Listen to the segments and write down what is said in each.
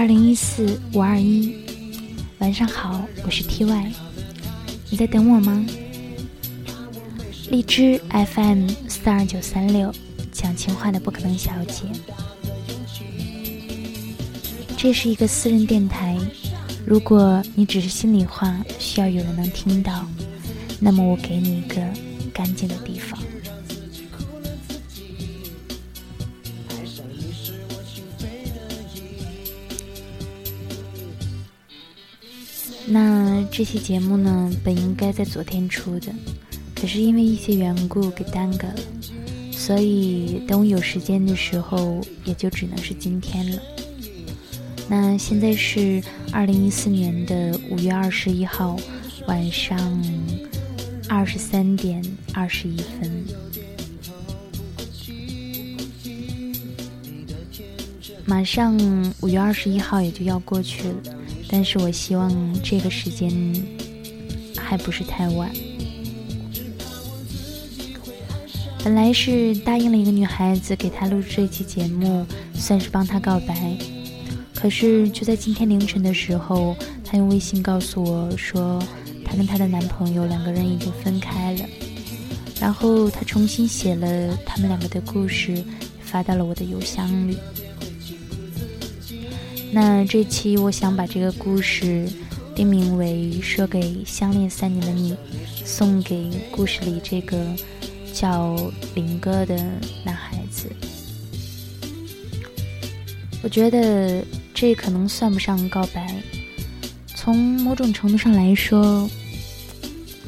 二零一四五二一，晚上好，我是 T Y，你在等我吗？荔枝 FM 四二九三六，讲情话的不可能小姐，这是一个私人电台，如果你只是心里话，需要有人能听到，那么我给你一个干净的那这期节目呢，本应该在昨天出的，可是因为一些缘故给耽搁了，所以等我有时间的时候，也就只能是今天了。那现在是二零一四年的五月二十一号晚上二十三点二十一分，马上五月二十一号也就要过去了。但是我希望这个时间还不是太晚。本来是答应了一个女孩子给她录这期节目，算是帮她告白。可是就在今天凌晨的时候，她用微信告诉我说，她跟她的男朋友两个人已经分开了。然后她重新写了他们两个的故事，发到了我的邮箱里。那这期我想把这个故事定名为《说给相恋三年的你》，送给故事里这个叫林哥的男孩子。我觉得这可能算不上告白，从某种程度上来说，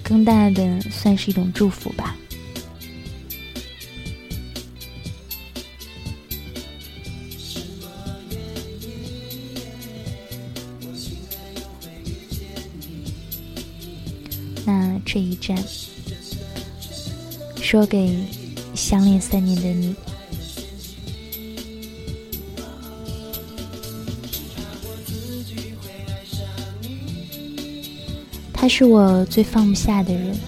更大的算是一种祝福吧。站，说给相恋三年的你。他是我最放不下的人，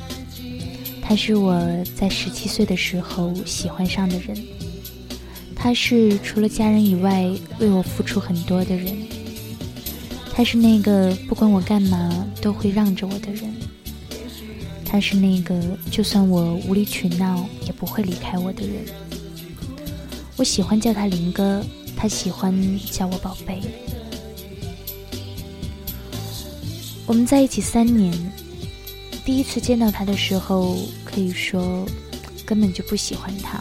他是我在十七岁的时候喜欢上的人，他是除了家人以外为我付出很多的人，他是那个不管我干嘛都会让着我的人。他是那个就算我无理取闹也不会离开我的人。我喜欢叫他林哥，他喜欢叫我宝贝。我们在一起三年，第一次见到他的时候，可以说根本就不喜欢他。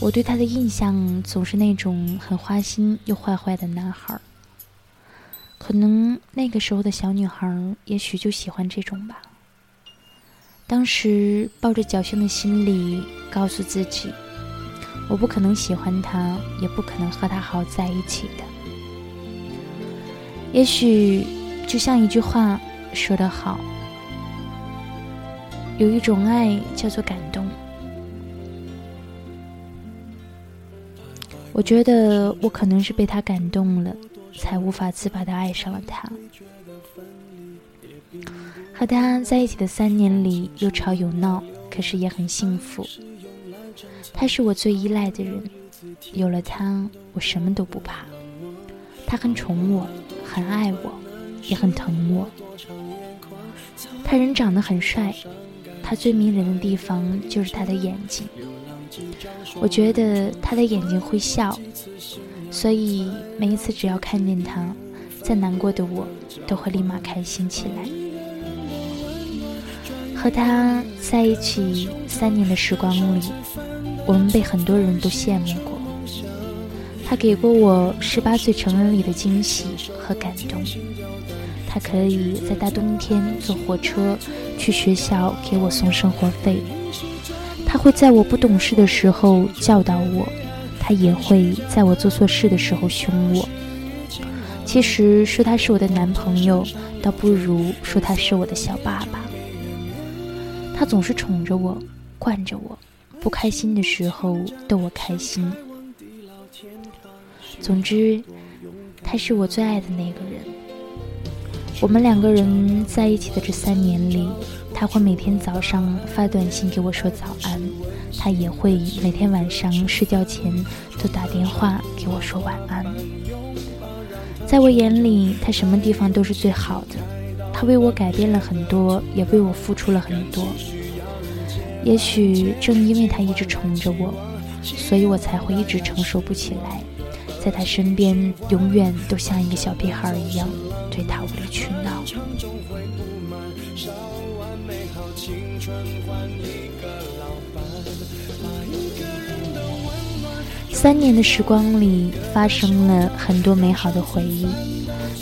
我对他的印象总是那种很花心又坏坏的男孩。可能那个时候的小女孩，也许就喜欢这种吧。当时抱着侥幸的心理，告诉自己，我不可能喜欢他，也不可能和他好在一起的。也许就像一句话说得好，有一种爱叫做感动。我觉得我可能是被他感动了，才无法自拔的爱上了他。和他在一起的三年里，有吵有闹，可是也很幸福。他是我最依赖的人，有了他，我什么都不怕。他很宠我，很爱我，也很疼我。他人长得很帅，他最迷人的地方就是他的眼睛。我觉得他的眼睛会笑，所以每一次只要看见他，再难过的我都会立马开心起来。和他在一起三年的时光里，我们被很多人都羡慕过。他给过我十八岁成人礼的惊喜和感动。他可以在大冬天坐火车去学校给我送生活费。他会在我不懂事的时候教导我，他也会在我做错事的时候凶我。其实说他是我的男朋友，倒不如说他是我的小爸爸。他总是宠着我，惯着我，不开心的时候逗我开心。总之，他是我最爱的那个人。我们两个人在一起的这三年里，他会每天早上发短信给我说早安，他也会每天晚上睡觉前都打电话给我说晚安。在我眼里，他什么地方都是最好的。他为我改变了很多，也为我付出了很多。也许正因为他一直宠着我，所以我才会一直承受不起来，在他身边永远都像一个小屁孩一样，对他无理取闹。三年的时光里，发生了很多美好的回忆，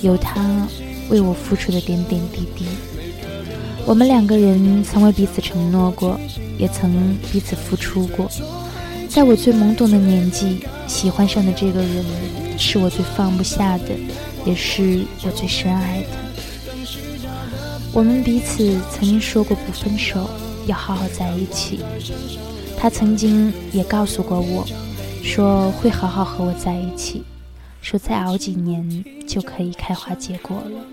有他为我付出的点点滴滴。我们两个人曾为彼此承诺过，也曾彼此付出过。在我最懵懂的年纪，喜欢上的这个人，是我最放不下的，也是我最深爱的。我们彼此曾经说过不分手，要好好在一起。他曾经也告诉过我。说会好好和我在一起，说再熬几年就可以开花结果了。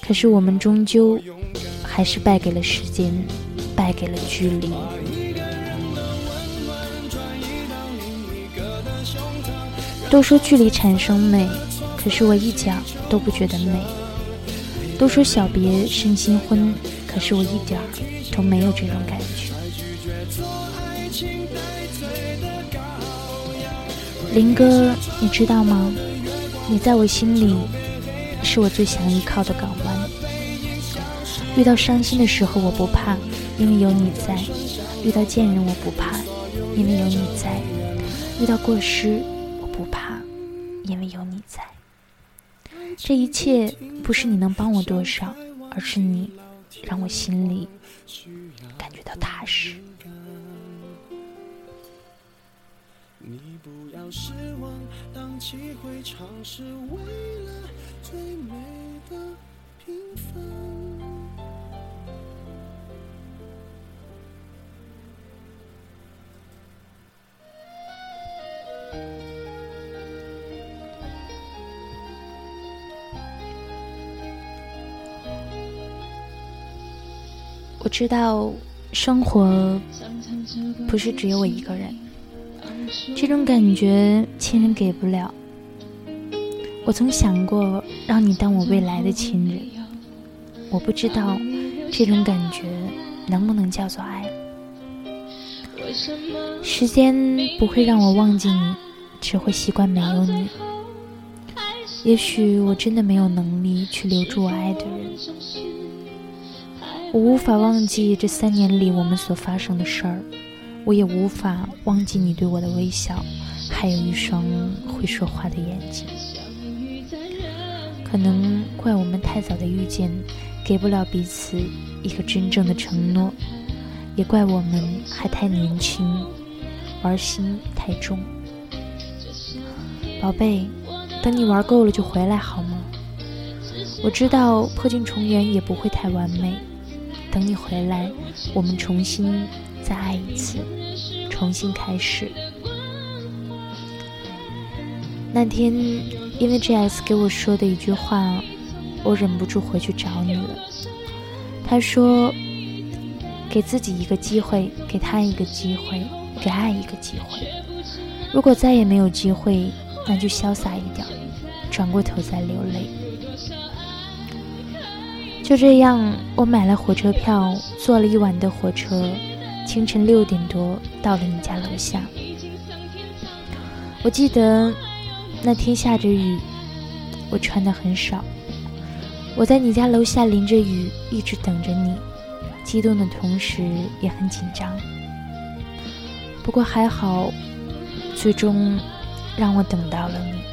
可是我们终究还是败给了时间，败给了距离。都说距离产生美，可是我一点都不觉得美。都说小别胜新婚，可是我一点都没有这种感觉。林哥，你知道吗？你在我心里是我最想依靠的港湾。遇到伤心的时候我不怕，因为有你在；遇到贱人我不怕，因为有你在；遇到过失我不怕，因为有你在。这一切不是你能帮我多少，而是你让我心里感觉到踏实。你不要失望，当机会尝试，为了最美的平凡。我知道，生活不是只有我一个人。这种感觉，亲人给不了。我曾想过让你当我未来的亲人，我不知道这种感觉能不能叫做爱。时间不会让我忘记你，只会习惯没有你。也许我真的没有能力去留住我爱的人，我无法忘记这三年里我们所发生的事儿。我也无法忘记你对我的微笑，还有一双会说话的眼睛。可能怪我们太早的遇见，给不了彼此一个真正的承诺；也怪我们还太年轻，玩心太重。宝贝，等你玩够了就回来好吗？我知道破镜重圆也不会太完美。等你回来，我们重新。再爱一次，重新开始。那天，因为 J.S 给我说的一句话，我忍不住回去找你了。他说：“给自己一个机会，给他一个机会，给爱一个机会。如果再也没有机会，那就潇洒一点，转过头再流泪。”就这样，我买了火车票，坐了一晚的火车。清晨六点多到了你家楼下，我记得那天下着雨，我穿的很少。我在你家楼下淋着雨，一直等着你，激动的同时也很紧张。不过还好，最终让我等到了你。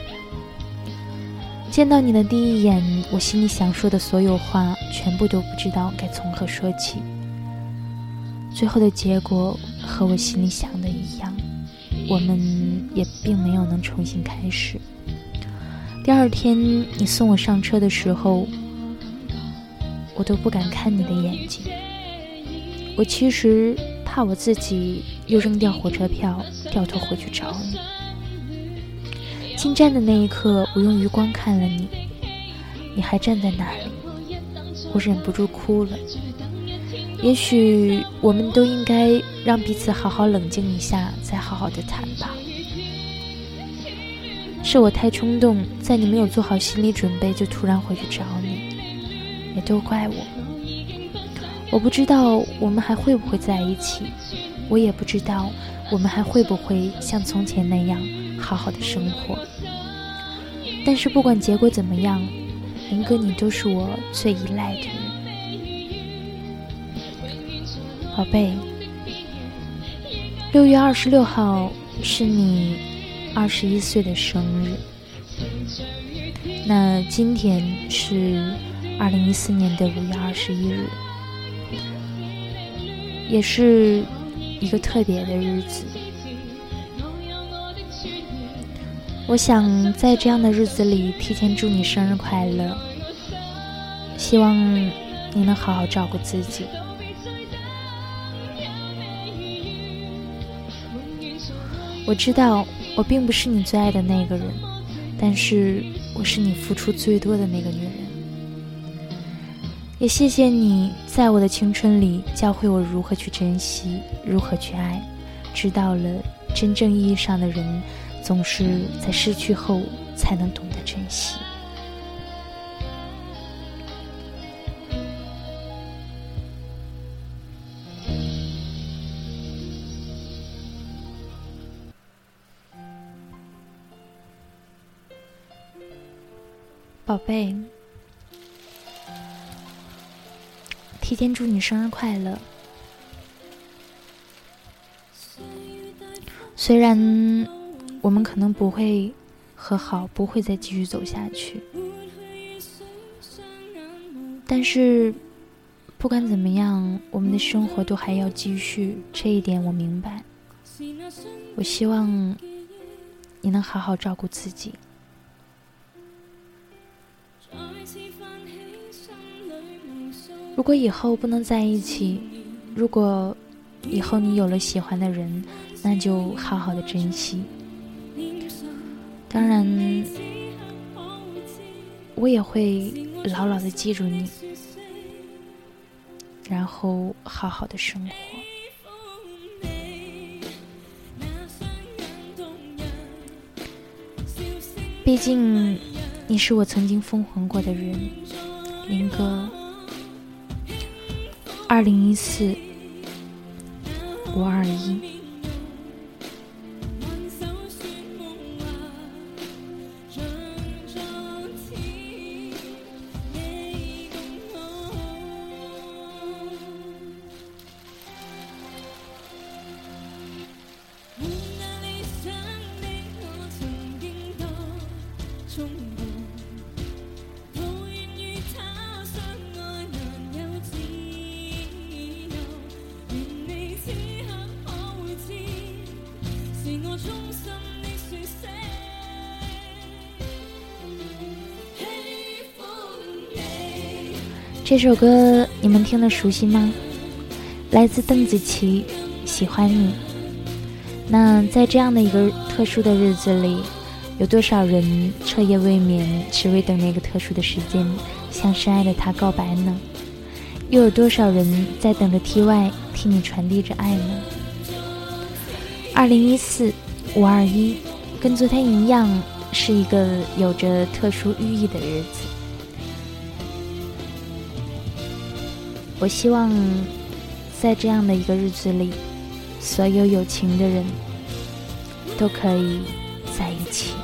见到你的第一眼，我心里想说的所有话，全部都不知道该从何说起。最后的结果和我心里想的一样，我们也并没有能重新开始。第二天你送我上车的时候，我都不敢看你的眼睛。我其实怕我自己又扔掉火车票，掉头回去找你。进站的那一刻，我用余光看了你，你还站在那里，我忍不住哭了。也许我们都应该让彼此好好冷静一下，再好好的谈吧。是我太冲动，在你没有做好心理准备就突然回去找你，也都怪我。我不知道我们还会不会在一起，我也不知道我们还会不会像从前那样好好的生活。但是不管结果怎么样，林哥，你都是我最依赖的人，宝贝。六月二十六号是你二十一岁的生日，那今天是二零一四年的五月二十一日，也是一个特别的日子。我想在这样的日子里提前祝你生日快乐，希望你能好好照顾自己。我知道我并不是你最爱的那个人，但是我是你付出最多的那个女人。也谢谢你在我的青春里教会我如何去珍惜，如何去爱，知道了真正意义上的人。总是在失去后才能懂得珍惜，宝贝，提前祝你生日快乐。虽然。我们可能不会和好，不会再继续走下去。但是，不管怎么样，我们的生活都还要继续。这一点我明白。我希望你能好好照顾自己。如果以后不能在一起，如果以后你有了喜欢的人，那就好好的珍惜。当然，我也会牢牢的记住你，然后好好的生活。毕竟，你是我曾经疯狂过的人，林哥。二零一四五二一。这首歌你们听得熟悉吗？来自邓紫棋，《喜欢你》。那在这样的一个特殊的日子里，有多少人彻夜未眠，只为等那个特殊的时间向深爱的他告白呢？又有多少人在等着 T.Y 替你传递着爱呢？二零一四五二一，跟昨天一样，是一个有着特殊寓意的日子。我希望，在这样的一个日子里，所有有情的人都可以在一起。